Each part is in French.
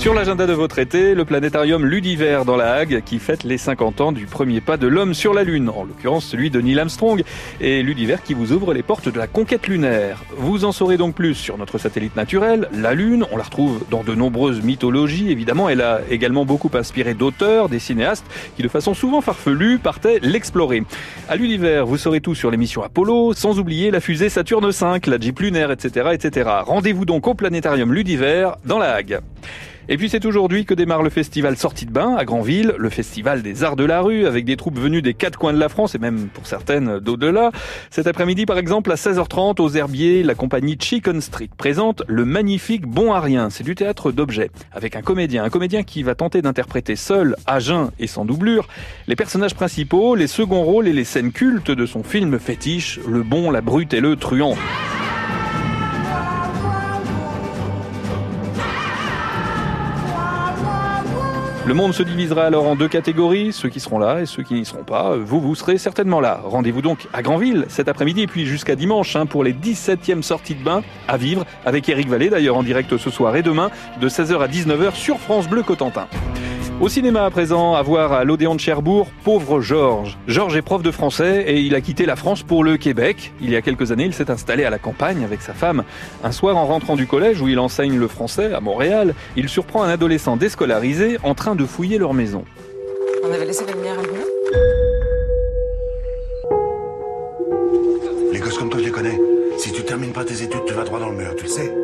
Sur l'agenda de votre été, le planétarium Ludiver dans la Hague qui fête les 50 ans du premier pas de l'homme sur la Lune, en l'occurrence celui de Neil Armstrong, et Ludiver qui vous ouvre les portes de la conquête lunaire. Vous en saurez donc plus sur notre satellite naturel, la Lune. On la retrouve dans de nombreuses mythologies, évidemment. Elle a également beaucoup inspiré d'auteurs, des cinéastes qui, de façon souvent farfelue, partaient l'explorer. À Ludiver, vous saurez tout sur l'émission Apollo, sans oublier la fusée Saturne V, la Jeep lunaire, etc., etc. Rendez-vous donc au planétarium Ludiver dans la Hague. Et puis c'est aujourd'hui que démarre le festival Sortie de Bain à Granville, le festival des arts de la rue avec des troupes venues des quatre coins de la France et même pour certaines d'au-delà. Cet après-midi par exemple à 16h30 aux Herbiers, la compagnie Chicken Street présente le magnifique Bon à rien. C'est du théâtre d'objets avec un comédien, un comédien qui va tenter d'interpréter seul, à jeun et sans doublure, les personnages principaux, les seconds rôles et les scènes cultes de son film fétiche, Le Bon, la Brute et le Truand. Le monde se divisera alors en deux catégories, ceux qui seront là et ceux qui n'y seront pas. Vous, vous serez certainement là. Rendez-vous donc à Granville cet après-midi et puis jusqu'à dimanche hein, pour les 17e sorties de bain à vivre avec Eric Vallée d'ailleurs en direct ce soir et demain de 16h à 19h sur France Bleu Cotentin. Au cinéma à présent, à voir à l'Odéon de Cherbourg, Pauvre Georges. Georges est prof de français et il a quitté la France pour le Québec. Il y a quelques années, il s'est installé à la campagne avec sa femme. Un soir, en rentrant du collège où il enseigne le français à Montréal, il surprend un adolescent déscolarisé en train de fouiller leur maison. On avait laissé la lumière allumée Les gosses comme toi, je les connais. Si tu termines pas tes études, tu vas droit dans le mur, tu le sais.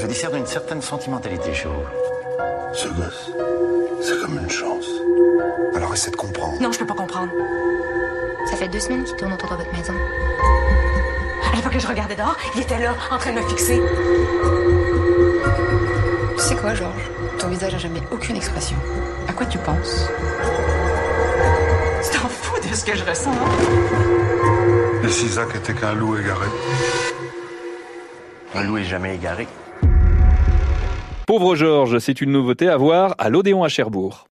Je discerne une certaine sentimentalité chez vous. Ce gosse, c'est comme une chance. Alors essaie de comprendre. Non, je peux pas comprendre. Ça fait deux semaines qu'il tourne autour de votre maison. À l'époque que je regardais dehors, il était là, en train de me fixer. Tu sais quoi, Georges? Ton visage a jamais aucune expression. À quoi tu penses? Tu t'en fous de ce que je ressens. Et si Zach était qu'un loup égaré? Un loup est jamais égaré. Pauvre Georges, c'est une nouveauté à voir à l'Odéon à Cherbourg.